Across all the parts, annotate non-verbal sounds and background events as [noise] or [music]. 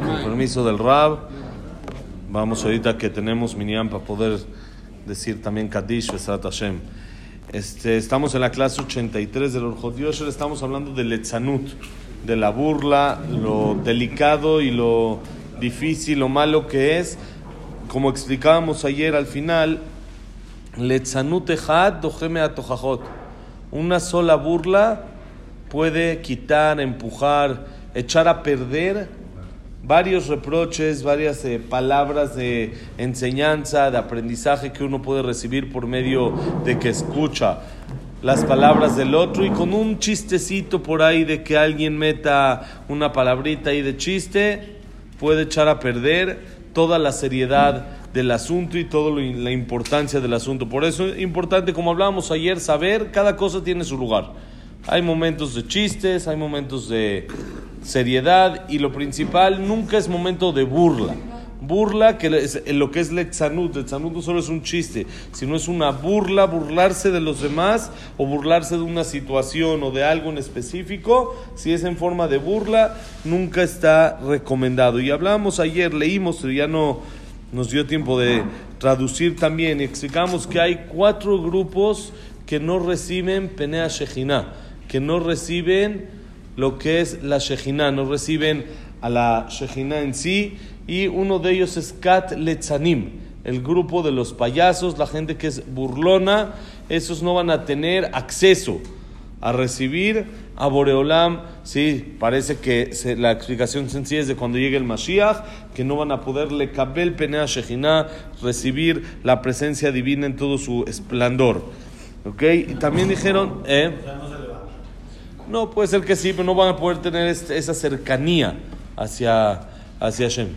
Con permiso del Rab. Vamos ahorita que tenemos Minyan para poder decir también Kadish, Besrat Hashem. Este, estamos en la clase 83 del Orjot Yosher, estamos hablando del Letzanut, de la burla, lo delicado y lo difícil, lo malo que es. Como explicábamos ayer al final, Letzanut Echad Dojeme Atojajot. Una sola burla puede quitar, empujar, echar a perder varios reproches, varias eh, palabras de enseñanza, de aprendizaje que uno puede recibir por medio de que escucha las palabras del otro y con un chistecito por ahí de que alguien meta una palabrita ahí de chiste, puede echar a perder toda la seriedad del asunto y toda la importancia del asunto. Por eso es importante, como hablábamos ayer, saber cada cosa tiene su lugar. Hay momentos de chistes, hay momentos de seriedad y lo principal nunca es momento de burla. Burla, que es lo que es Letzanut. Letzanut no solo es un chiste, sino es una burla, burlarse de los demás o burlarse de una situación o de algo en específico. Si es en forma de burla, nunca está recomendado. Y hablamos ayer, leímos, ya no nos dio tiempo de traducir también. Y explicamos que hay cuatro grupos que no reciben Penea Shejina, que no reciben lo que es la Shejina, no reciben a la Shejina en sí, y uno de ellos es Kat Letzanim, el grupo de los payasos, la gente que es burlona, esos no van a tener acceso a recibir a Boreolam, sí, parece que la explicación sencilla es de cuando llegue el Mashiach, que no van a poderle kabel penea Shejina, recibir la presencia divina en todo su esplendor. ¿Ok? Y también dijeron, ¿eh? No, puede ser que sí, pero no van a poder tener este, esa cercanía hacia, hacia Hashem.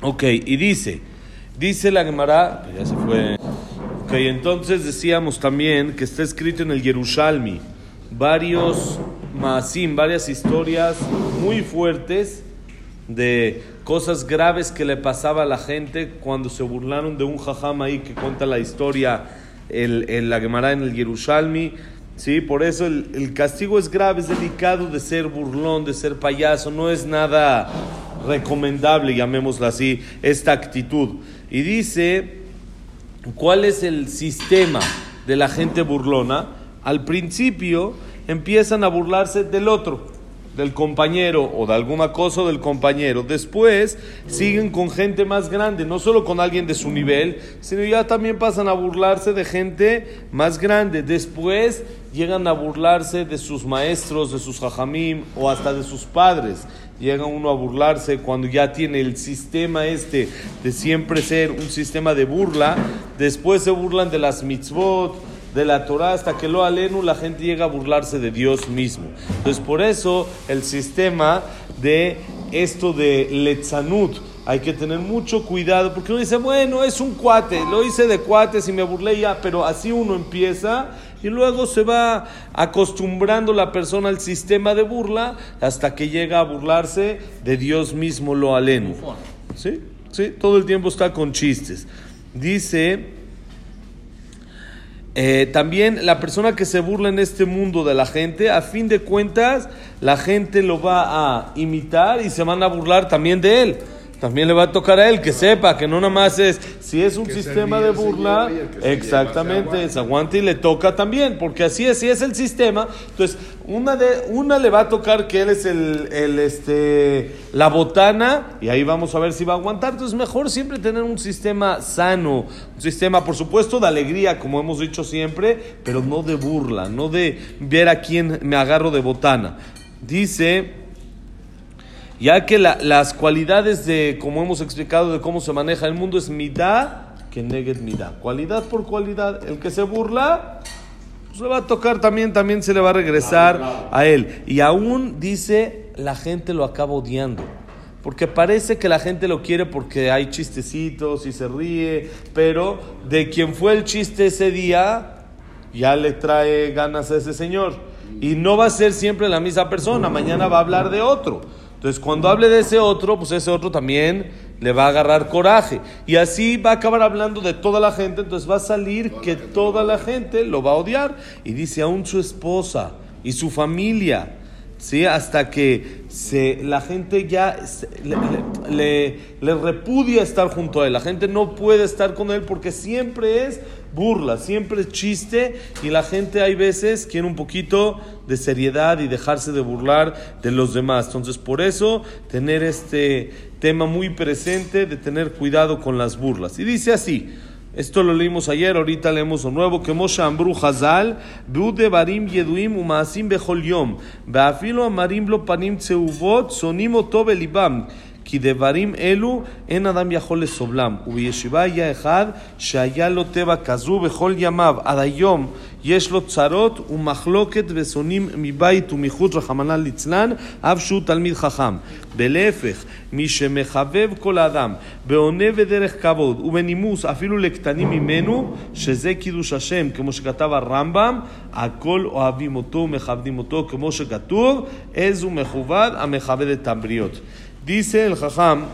Ok, y dice, dice la Gemara, ya se fue. Ok, entonces decíamos también que está escrito en el Yerushalmi varios maasim, varias historias muy fuertes de cosas graves que le pasaba a la gente cuando se burlaron de un jajam ahí que cuenta la historia el, la Gemara en el Yerushalmi ¿sí? Por eso el, castigo es grave, es delicado de ser burlón, de ser payaso, no es nada recomendable, llamémoslo así, esta actitud. Y dice, ¿cuál es el sistema de la gente burlona? Al principio empiezan a burlarse del otro del compañero o de alguna cosa del compañero. Después siguen con gente más grande, no solo con alguien de su nivel, sino ya también pasan a burlarse de gente más grande. Después llegan a burlarse de sus maestros, de sus hajamim o hasta de sus padres. Llega uno a burlarse cuando ya tiene el sistema este de siempre ser un sistema de burla. Después se burlan de las mitzvot de la Torah hasta que lo alenu la gente llega a burlarse de Dios mismo. Entonces por eso el sistema de esto de letzanut hay que tener mucho cuidado porque uno dice, bueno, es un cuate, lo hice de cuates y me burlé ya, pero así uno empieza y luego se va acostumbrando la persona al sistema de burla hasta que llega a burlarse de Dios mismo lo alenu. ¿Sí? Sí, todo el tiempo está con chistes. Dice eh, también la persona que se burla en este mundo de la gente, a fin de cuentas, la gente lo va a imitar y se van a burlar también de él también le va a tocar a él que sepa que no nada más es, si es un sistema de burla, exactamente, se aguanta y le toca también, porque así es, si es el sistema, entonces una, de, una le va a tocar que él es el, el, este, la botana y ahí vamos a ver si va a aguantar, entonces mejor siempre tener un sistema sano, un sistema por supuesto de alegría, como hemos dicho siempre, pero no de burla, no de ver a quién me agarro de botana. Dice ya que las cualidades de, como hemos explicado, de cómo se maneja el mundo es midá que neget midá. Cualidad por cualidad. El que se burla, se pues va a tocar también, también se le va a regresar a él. Y aún dice, la gente lo acaba odiando. Porque parece que la gente lo quiere porque hay chistecitos y se ríe, pero de quien fue el chiste ese día, ya le trae ganas a ese señor. Y no va a ser siempre la misma persona, mañana va a hablar de otro. Entonces, cuando hable de ese otro, pues ese otro también le va a agarrar coraje. Y así va a acabar hablando de toda la gente, entonces va a salir que toda la gente lo va a odiar. Y dice, aún su esposa y su familia ¿sí? hasta que se, la gente ya le, le, repudia estar junto a él. La gente no puede estar con él porque siempre es burla, siempre chiste y la gente hay veces quiere un poquito de seriedad y dejarse de burlar de los demás. Entonces, por eso, tener este tema muy presente de tener cuidado con las burlas. Y dice así. Esto lo leímos ayer, ahorita leemos lo nuevo, que Moshe Ambru Hazal, de Barim Yeduim Umasim Beafilo Amarim Panim Tseuvot, Sonim Oto Belibam, כי דברים אלו אין אדם יכול לסובלם. ובישיבה היה אחד שהיה לו טבע כזו בכל ימיו, עד היום יש לו צרות ומחלוקת ושונאים מבית ומחוץ רחמנא ליצלן, אף שהוא תלמיד חכם. ולהפך, מי שמחבב כל האדם, בעונה ודרך כבוד ובנימוס אפילו לקטנים ממנו, שזה קידוש השם, כמו שכתב הרמב"ם, הכל אוהבים אותו ומכבדים אותו, כמו שכתוב, איזו מכובד המכבד את הבריות. Dice el Jajam,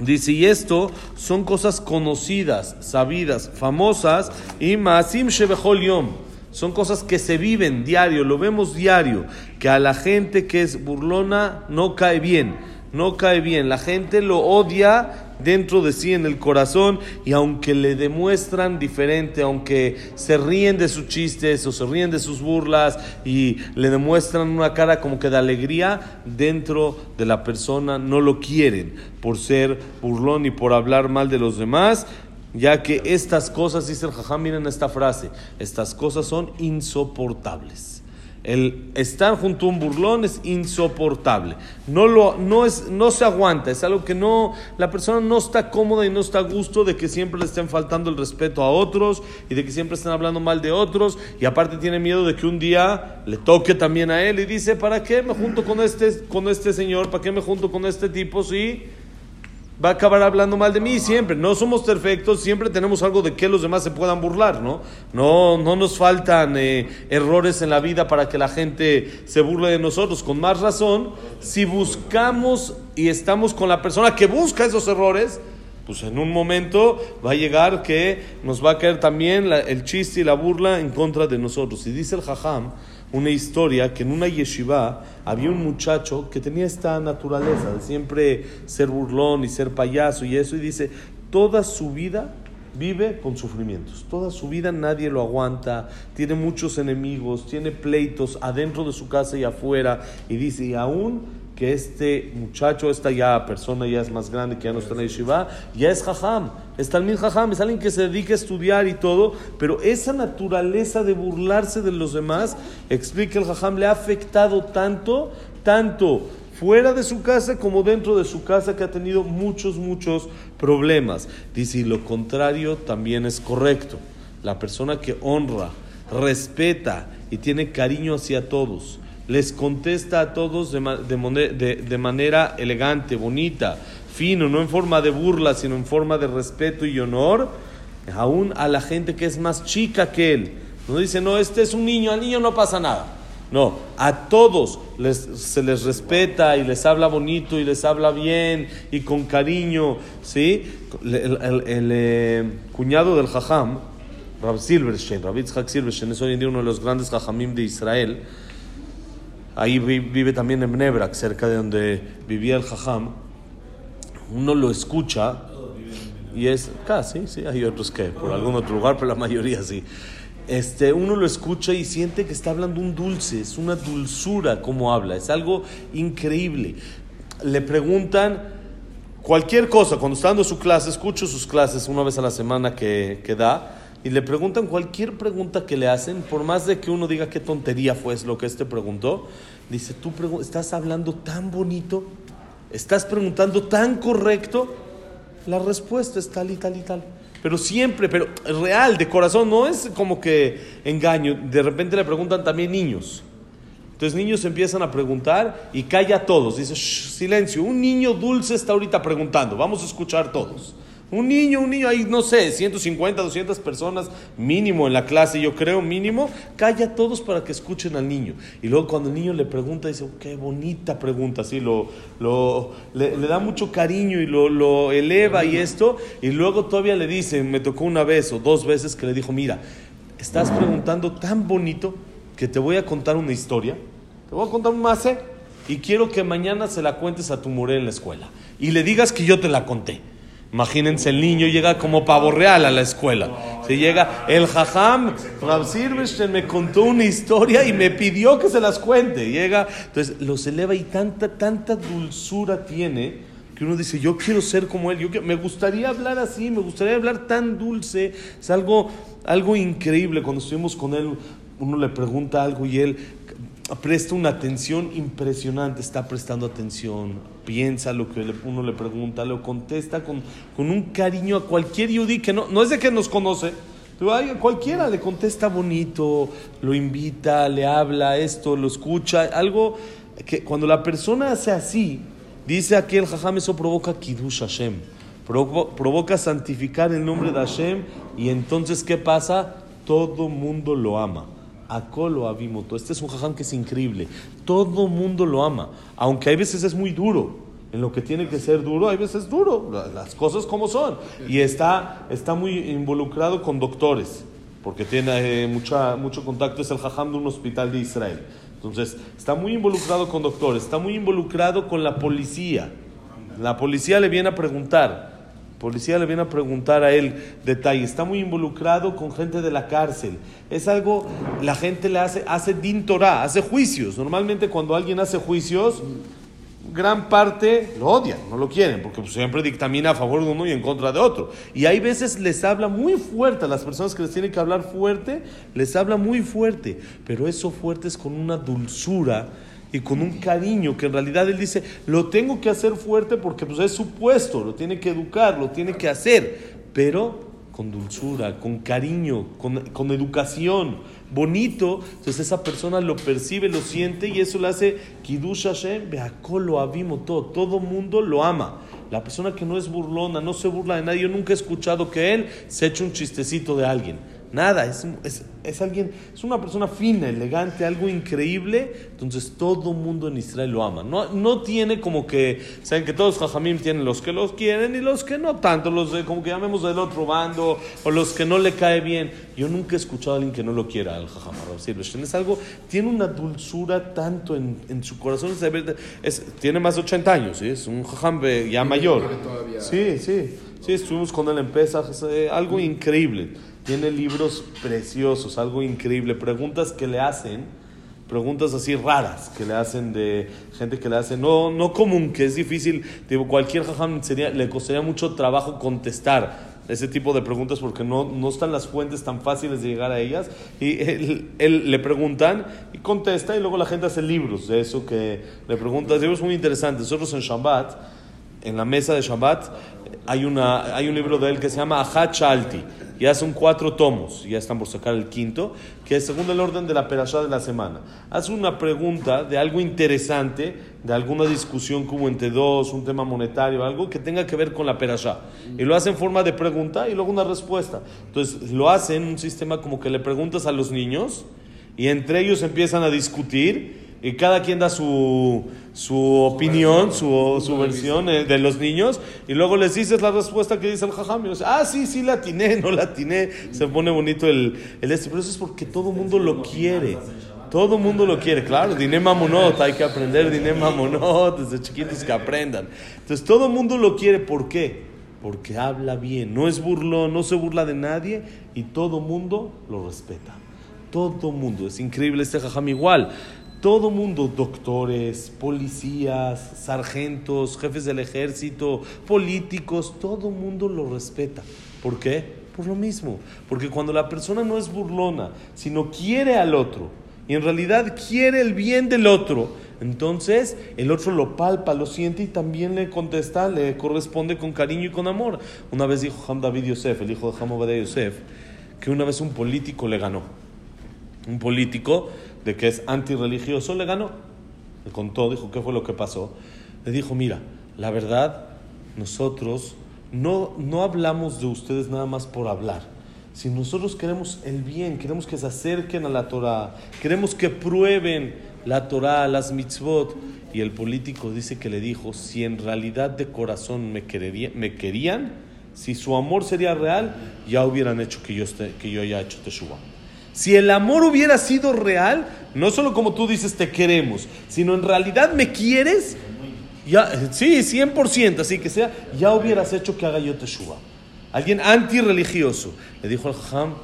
dice, y esto son cosas conocidas, sabidas, famosas, y Maasim Shebechol Yom. Son cosas que se viven diario, lo vemos diario, que a la gente que es burlona no cae bien, no cae bien. La gente lo odia dentro de sí en el corazón y aunque le demuestran diferente, aunque se ríen de sus chistes o se ríen de sus burlas y le demuestran una cara como que de alegría, dentro de la persona no lo quieren por ser burlón y por hablar mal de los demás. Ya que estas cosas, dice el jajam, miren esta frase, estas cosas son insoportables. El estar junto a un burlón es insoportable. No, lo, no, es, no se aguanta. Es algo que no, la persona no está cómoda y no está a gusto de que siempre le estén faltando el respeto a otros y de que siempre estén hablando mal de otros. Y aparte tiene miedo de que un día le toque también a él y dice, ¿para qué me junto con este, con este señor? ¿Para qué me junto con este tipo? Sí va a acabar hablando mal de mí siempre. No somos perfectos, siempre tenemos algo de que los demás se puedan burlar, ¿no? No, no nos faltan eh, errores en la vida para que la gente se burle de nosotros. Con más razón, si buscamos y estamos con la persona que busca esos errores, pues en un momento va a llegar que nos va a caer también el chiste y la burla en contra de nosotros. Y dice el jajam, una historia que en una yeshiva había un muchacho que tenía esta naturaleza de siempre ser burlón y ser payaso y eso, y dice, toda su vida vive con sufrimientos, toda su vida nadie lo aguanta, tiene muchos enemigos, tiene pleitos adentro de su casa y afuera, y dice, y aún que este muchacho, esta ya persona ya es más grande, que ya no está en la yeshiva, ya es jajam, es talmid jajam, es alguien que se dedica a estudiar y todo, pero esa naturaleza de burlarse de los demás, explica el jajam, le ha afectado tanto, tanto fuera de su casa como dentro de su casa, que ha tenido muchos, muchos problemas. Dice, y lo contrario también es correcto. La persona que honra, respeta y tiene cariño hacia todos, les contesta a todos de, de, manera elegante, bonita, fino, no en forma de burla, sino en forma de respeto y honor, aún a la gente que es más chica que él. No dice, no, este es un niño, al niño no pasa nada. No, a todos se les respeta y les habla bonito y les habla bien y con cariño. ¿sí? El, eh, cuñado del Jajam, Rab Silverstein, Silverstein, es hoy en día uno de los grandes Jajamim de Israel ahí vive también en Bnebrak, cerca de donde vivía el Jajam, uno lo escucha y es, casi, sí, hay otros que por algún otro lugar, pero la mayoría sí. Este, uno lo escucha y siente que está hablando un dulce, es una dulzura como habla, es algo increíble. Le preguntan cualquier cosa, cuando está dando su clase, escucho sus clases una vez a la semana que, que da, y le preguntan cualquier pregunta que le hacen, por más de que uno diga qué tontería fue lo que este preguntó, dice, tú estás hablando tan bonito, estás preguntando tan correcto, la respuesta es tal y tal y tal. Pero siempre, pero real, de corazón, no es como que engaño. De repente le preguntan también niños. Entonces niños empiezan a preguntar y calla a todos. Dice, silencio, un niño dulce está ahorita preguntando, vamos a escuchar todos. Un niño, un niño, hay, no sé, 150, 200 personas mínimo en la clase, yo creo, mínimo, calla a todos para que escuchen al niño. Y luego cuando el niño le pregunta, dice, qué bonita pregunta, así, lo, lo, le, da mucho cariño y lo, lo eleva y esto. Y luego todavía le dice, me tocó una vez o dos veces que le dijo, mira, estás preguntando tan bonito que te voy a contar una historia. Te voy a contar un mase y quiero que mañana se la cuentes a tu muré en la escuela. Y le digas que yo te la conté. Imagínense, el niño llega como pavo real a la escuela. Se llega, el jajam, Rav me contó una historia y me pidió que se las cuente. Llega, entonces los eleva y tanta, tanta dulzura tiene que uno dice, yo quiero ser como él, yo me gustaría hablar así, me gustaría hablar tan dulce. Es algo, algo increíble. Cuando estuvimos con él, uno le pregunta algo y él presta una atención impresionante, está prestando atención, piensa lo que uno le pregunta, lo contesta con, con un cariño a cualquier yudí que no, no es de que nos conoce, pero cualquiera le contesta bonito, lo invita, le habla esto, lo escucha, algo que cuando la persona hace así, dice aquí el jajam, eso provoca kiddush Hashem, provoca santificar el nombre de Hashem y entonces ¿qué pasa? Todo mundo lo ama. Akolo Abimoto. Este es un jajam que es increíble. Todo mundo lo ama. Aunque hay veces es muy duro. En lo que tiene que ser duro, hay veces es duro. Las cosas como son. Y está, está muy involucrado con doctores. Porque tiene eh, mucha, mucho contacto. Es el jajam de un hospital de Israel. Entonces, está muy involucrado con doctores. Está muy involucrado con la policía. La policía le viene a preguntar policía le viene a preguntar a él detalles. Está muy involucrado con gente de la cárcel. Es algo, la gente le hace, hace din Torah, hace juicios. Normalmente cuando alguien hace juicios, gran parte lo odian, no lo quieren, porque pues, siempre dictamina a favor de uno y en contra de otro. Y hay veces les habla muy fuerte, a las personas que les tienen que hablar fuerte, les habla muy fuerte, pero eso fuerte es con una dulzura y con un cariño que en realidad él dice, lo tengo que hacer fuerte porque pues, es su puesto, lo tiene que educar, lo tiene que hacer, pero con dulzura, con cariño, con, educación, bonito, entonces esa persona lo percibe, lo siente y eso le hace Kiddush Hashem, lo abimo todo, todo mundo lo ama. La persona que no es burlona, no se burla de nadie, yo nunca he escuchado que él se eche un chistecito de alguien. Nada, es, es, es, alguien, es una persona fina, elegante, algo increíble. Entonces todo mundo en Israel lo ama. No, no tiene como que, saben que todos los jajamim tienen los que los quieren y los que no tanto, los de, como que llamemos del otro bando o los que no le cae bien. Yo nunca he escuchado a alguien que no lo quiera al jajam Es algo, tiene una dulzura tanto en, en su corazón. Es, tiene más de 80 años, ¿sí? es un jajam ya mayor. Sí, sí, sí, estuvimos con él en Pesach, eh, algo increíble. Tiene libros preciosos, algo increíble. Preguntas que le hacen, preguntas así raras que le hacen de gente que le hace, no, no común, que es difícil. Digo, cualquier jajam sería, le costaría mucho trabajo contestar ese tipo de preguntas porque no, no están las fuentes tan fáciles de llegar a ellas. Y él, le preguntan y contesta y luego la gente hace libros de eso que le preguntan. Libros muy interesantes. Nosotros en Shabbat, en la mesa de Shabbat, hay, una, hay un libro de él que se llama Ahat Shalti ya son cuatro tomos, ya están por sacar el quinto, que es según el orden de la perashá de la semana. Haz una pregunta de algo interesante, de alguna discusión como entre dos, un tema monetario, algo que tenga que ver con la perashá. Y lo hace en forma de pregunta y luego una respuesta. Entonces lo hace en un sistema como que le preguntas a los niños y entre ellos empiezan a discutir y cada quien da su, su opinión, su, su versión eh, de los niños, y luego les dices la respuesta que dice el jajam, y dice, ah, sí, sí, la atiné, [laughs] no la atiné, se pone bonito el, el este, pero eso es porque todo el mundo lo quiere. Todo el mundo lo quiere, claro, Diné Mamonot, hay que aprender Diné Mamonot, desde chiquitos que aprendan. Entonces todo el mundo lo quiere, ¿por qué? Porque habla bien, no es burlón, no se burla de nadie y todo mundo lo respeta. Todo mundo, es increíble este jajam igual todo mundo, doctores, policías, sargentos, jefes del ejército, políticos, todo mundo lo respeta. ¿Por qué? Por lo mismo. Porque cuando la persona no es burlona, sino quiere al otro, y en realidad quiere el bien del otro, entonces el otro lo palpa, lo siente y también le contesta, le corresponde con cariño y con amor. Una vez dijo Ham David Yosef, el hijo de Ham Yosef, que una vez un político le ganó. Un político de que es antirreligioso, le ganó. Le contó, dijo, ¿qué fue lo que pasó? Le dijo, mira, la verdad, nosotros no, no hablamos de ustedes nada más por hablar. Si nosotros queremos el bien, queremos que se acerquen a la Torah, queremos que prueben la Torah, las mitzvot. Y el político dice que le dijo, si en realidad de corazón me, me querían, si su amor sería real, ya hubieran hecho que yo, esté, que yo haya hecho Teshuvah. Si el amor hubiera sido real, no solo como tú dices te queremos, sino en realidad me quieres, ya, sí, 100%, así que sea, ya hubieras hecho que haga yo teshuva. Alguien antirreligioso le dijo al Jajam,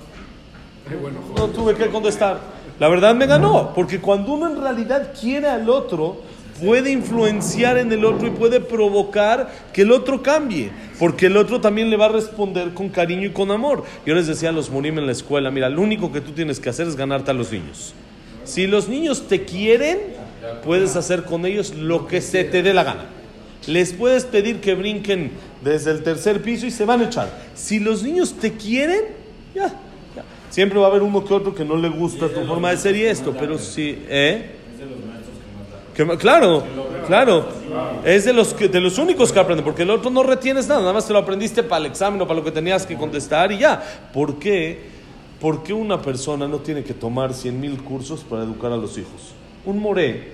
no tuve que contestar. La verdad me ganó, porque cuando uno en realidad quiere al otro, puede influenciar en el otro y puede provocar que el otro cambie, porque el otro también le va a responder con cariño y con amor. Yo les decía a los morim en la escuela, mira, lo único que tú tienes que hacer es ganarte a los niños. Si los niños te quieren, puedes hacer con ellos lo que se te dé la gana. Les puedes pedir que brinquen desde el tercer piso y se van a echar. Si los niños te quieren, ya, ya. Siempre va a haber uno que otro que no le gusta tu forma de ser y esto, pero sí, ¿eh? Claro, claro. Es de los, de los únicos que aprenden, porque el otro no retienes nada, nada más te lo aprendiste para el examen o para lo que tenías que contestar y ya. ¿Por qué? ¿Por qué una persona no tiene que tomar 100 mil cursos para educar a los hijos? Un moré,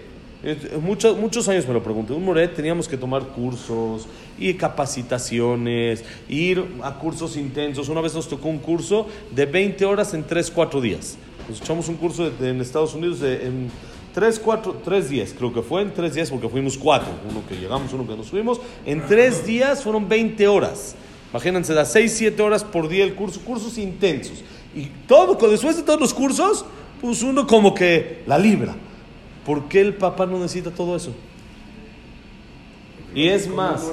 muchos, muchos años me lo pregunté, un moré teníamos que tomar cursos y capacitaciones, ir a cursos intensos. Una vez nos tocó un curso de 20 horas en 3, 4 días. Nos echamos un curso en Estados Unidos en tres, cuatro, tres días, creo que fue en tres días porque fuimos cuatro, uno que llegamos, uno que nos fuimos. En tres días fueron 20 horas. Imagínense, da 6, 7 horas por día el curso, cursos intensos. Y todo, después de todos los cursos, pues uno como que la libra. ¿Por qué el papá no necesita todo eso? Y es más,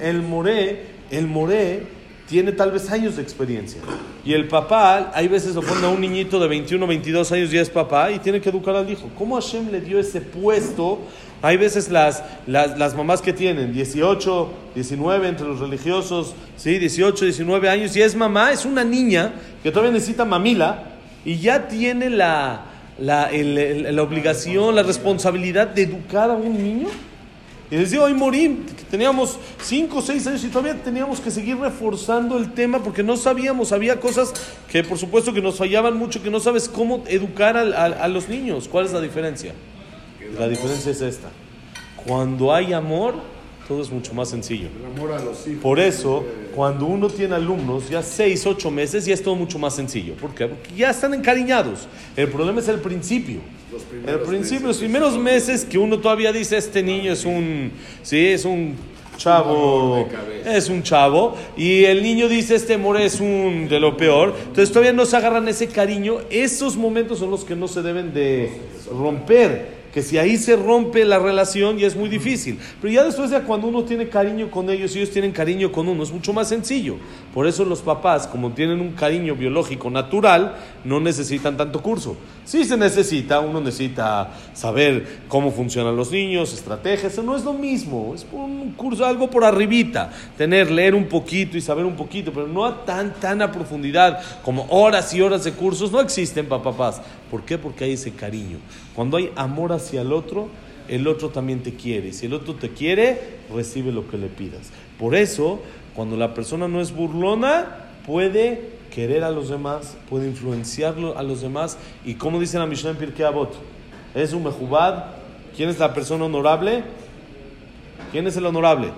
el moré, el moré tiene tal vez años de experiencia. Y el papá, hay veces lo pone a un niñito de 21, 22 años y es papá y tiene que educar al hijo. ¿Cómo Hashem le dio ese puesto? Hay veces las, las, las, mamás que tienen 18, 19 entre los religiosos, ¿sí? 18, 19 años y es mamá, es una niña que todavía necesita mamila y ya tiene la, la, el, la obligación, la responsabilidad de educar a un niño. Y les digo, hoy morí, teníamos 5 o 6 años y todavía teníamos que seguir reforzando el tema porque no sabíamos, había cosas que por supuesto que nos fallaban mucho, que no sabes cómo educar a, a, a los niños. ¿Cuál es la diferencia? La diferencia es esta. Cuando hay amor, todo es mucho más sencillo. Por eso, cuando uno tiene alumnos, ya 6, 8 meses, ya es todo mucho más sencillo. ¿Por qué? Porque ya están encariñados. El problema es el principio. El principio, los primeros meses que uno todavía dice, este niño es un, sí, es un chavo, es un chavo, y el niño dice, este more es un de lo peor, entonces todavía no se agarran ese cariño, esos momentos son los que no se deben de romper que si ahí se rompe la relación ya es muy difícil. Pero ya después de cuando uno tiene cariño con ellos y ellos tienen cariño con uno, es mucho más sencillo. Por eso los papás, como tienen un cariño biológico natural, no necesitan tanto curso. Sí se necesita, uno necesita saber cómo funcionan los niños, estrategias, eso no es lo mismo, es un curso, algo por arribita, tener, leer un poquito y saber un poquito, pero no a tan, tan a profundidad como horas y horas de cursos, no existen para papás. ¿Por qué? Porque hay ese cariño. Cuando hay amor hacia el otro, el otro también te quiere. Si el otro te quiere, recibe lo que le pidas. Por eso, cuando la persona no es burlona, puede querer a los demás, puede influenciarlo a los demás. Y como dice la Mishnah en Pirkei Avot, es un mejubad. ¿Quién es la persona honorable? ¿Quién es el honorable?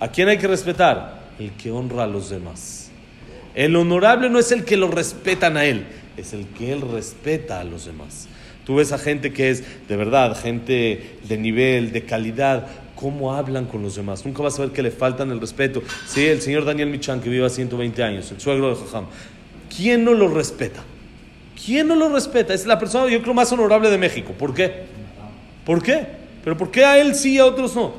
¿A quién hay que respetar? El que honra a los demás. El honorable no es el que lo respetan a él, es el que él respeta a los demás. Tú ves a gente que es de verdad, gente de nivel, de calidad, cómo hablan con los demás. Nunca vas a ver que le faltan el respeto. Sí, el señor Daniel Michan, que vive a 120 años, el suegro de Jajam. ¿Quién no lo respeta? ¿Quién no lo respeta? Es la persona, yo creo, más honorable de México. ¿Por qué? ¿Por qué? ¿Pero por qué a él sí y a otros no?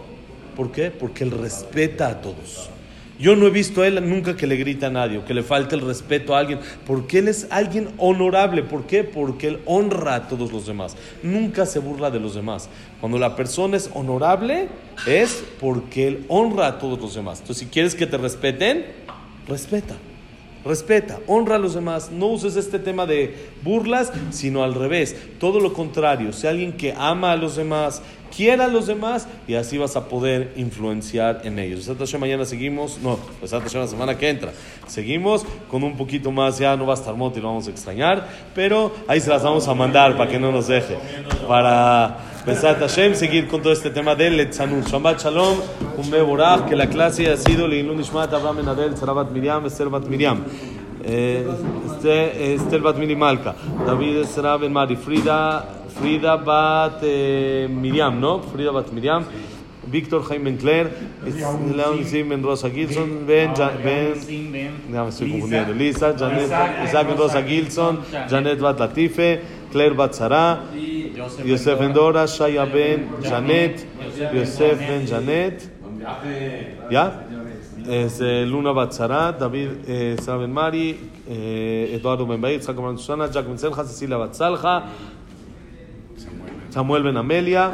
¿Por qué? Porque él respeta a todos. Yo no he visto a él nunca que le grita a nadie o que le falte el respeto a alguien, porque él es alguien honorable. ¿Por qué? Porque él honra a todos los demás. Nunca se burla de los demás. Cuando la persona es honorable, es porque él honra a todos los demás. Entonces, si quieres que te respeten, respeta. Respeta, honra a los demás, no uses este tema de burlas, sino al revés, todo lo contrario, sea alguien que ama a los demás, quiera a los demás y así vas a poder influenciar en ellos. mañana seguimos, no, pues la semana que entra, seguimos con un poquito más, ya no va a estar Moti, lo vamos a extrañar, pero ahí se las vamos a mandar para que no nos deje, para Besat Hashem, seguir con todo este tema del Letzanut. Shabbat Shalom, un Beborach, que la clase ha sido Leilun Ishmat Abraham Enadel, Sarabat Miriam, Servat Miriam. Eh, este, Estel Bat Mili Malka. David Esra Ben Mari. Frida, Frida Bat eh, Miriam, ¿no? Frida Bat Miriam. Víctor Jaime Claire, Leon Sim Ben Rosa Gilson, Ben, Ben, ya me estoy confundiendo, Lisa, Janet, Isaac Ben Rosa Gilson, Janet. Bat Latife, Claire Bat Sara, Yosef Ben Dora, Shaya Ben Janet, Yosef Ben Janet, ¿ya? Es eh, Luna Bat Sara, David eh, Sara Ben Mari, eh, Eduardo Ben Isaac Ben Susana, Jack Ben Selja, Cecilia Bat Salja, Samuel Ben Amelia,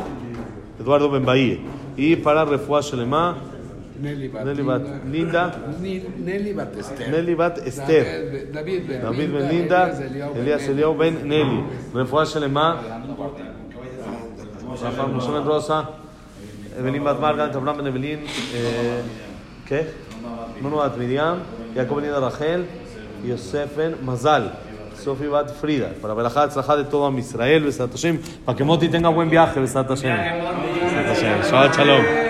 Eduardo Ben Bahía. Y para Refuah Shelema, Nelly Bat, Nelly Bat Linda, Nelly Bat Esther. Nelly Bat Esther, David Ben David Ben Linda, Elías Eliao Ben Nelly. Refuah Shelema, Rafa Moshe Ben Rosa, Evelyn Bat Margan, Abraham Ben Evelyn, eh, ¿qué? Nuno Bat Miriam, Jacob Ben Rachel, Yosef Ben Mazal. Sofi Bat Frida, para verajá, tzlajá de todo a Israel, Besat Hashem, para que Moti tenga buen viaje. Besat Hashem. Shabbat Shalom.